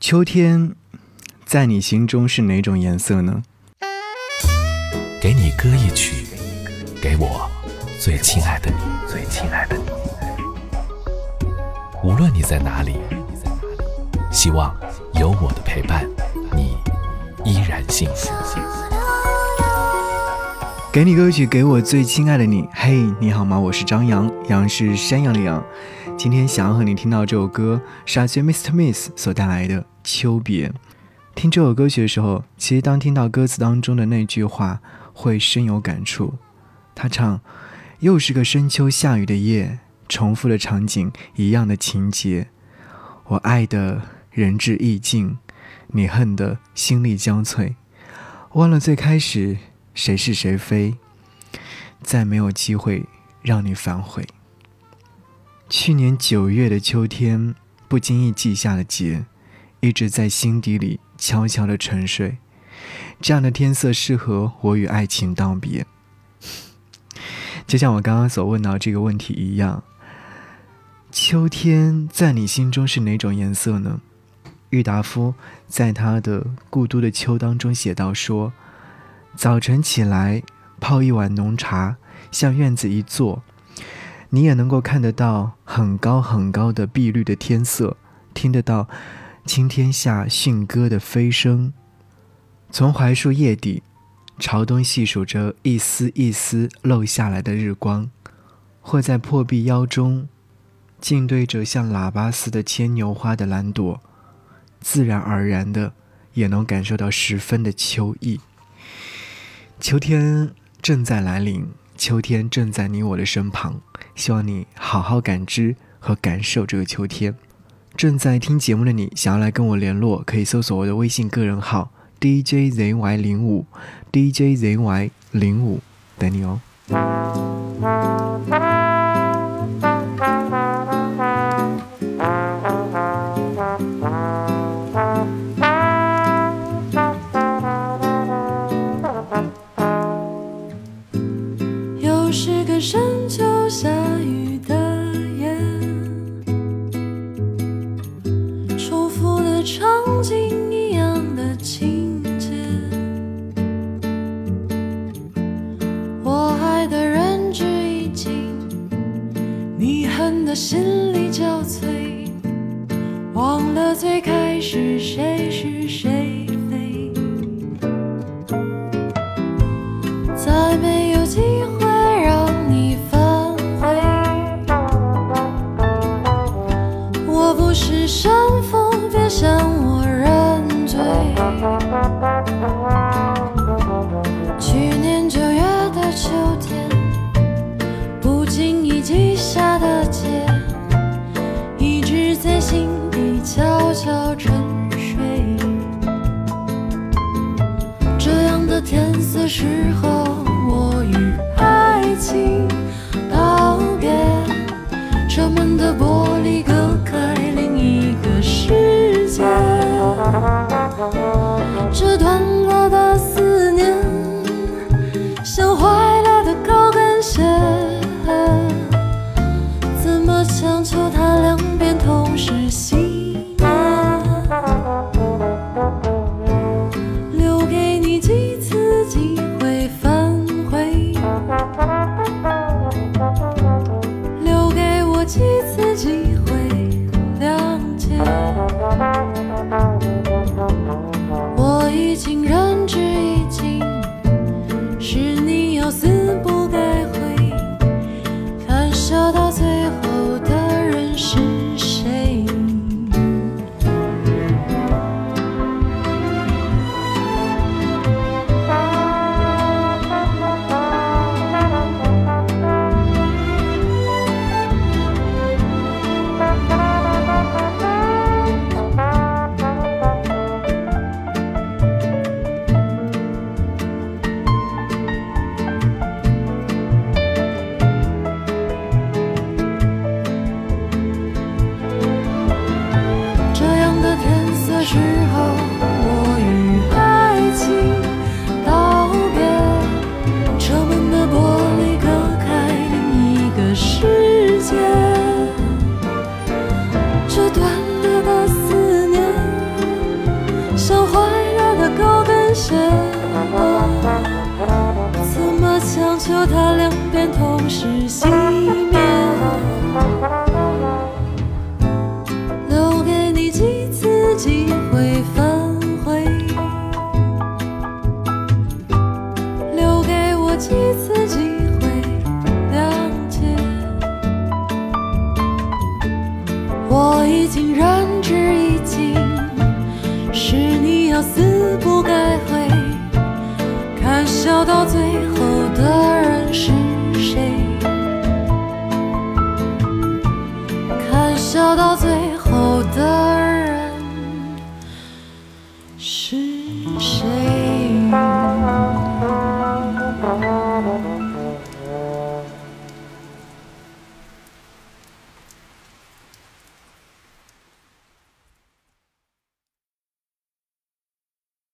秋天，在你心中是哪种颜色呢？给你歌一曲，给我最亲爱的你，最亲爱的你。无论你在哪里，希望有我的陪伴，你依然幸福。给你歌曲，给我最亲爱的你。嘿，你好吗？我是张扬，杨是山羊的羊。今天想要和你听到这首歌，是阿杰 Mr. Miss 所带来的《秋别》。听这首歌曲的时候，其实当听到歌词当中的那句话，会深有感触。他唱：“又是个深秋下雨的夜，重复的场景，一样的情节。我爱的仁至义尽，你恨的心力交瘁，忘了最开始。”谁是谁非，再没有机会让你反悔。去年九月的秋天，不经意记下的结，一直在心底里悄悄的沉睡。这样的天色适合我与爱情道别。就像我刚刚所问到这个问题一样，秋天在你心中是哪种颜色呢？郁达夫在他的《故都的秋》当中写道说。早晨起来，泡一碗浓茶，向院子一坐，你也能够看得到很高很高的碧绿的天色，听得到青天下驯鸽的飞声。从槐树叶底，朝东细数着一丝一丝漏下来的日光，或在破壁腰中，静对着像喇叭似的牵牛花的蓝朵，自然而然的，也能感受到十分的秋意。秋天正在来临，秋天正在你我的身旁。希望你好好感知和感受这个秋天。正在听节目的你，想要来跟我联络，可以搜索我的微信个人号 DJZY 零五 DJZY 零五，等你哦。场景一样的情节。我爱的人只一经，你恨的心力交瘁，忘了最开始谁是谁非，再每。悄悄沉睡，这样的天色适合我与爱情道别。车门的玻璃隔开另一个世界，这段找到时候，我与爱情道别，车门的玻璃隔开另一个世界。这断裂的思念，像坏了的高跟鞋，怎么强求它两边同时心？会反悔，留给我几次机会谅解。我已经仁至义尽，是你要死不改悔。看笑到最后的人是谁？看笑到最。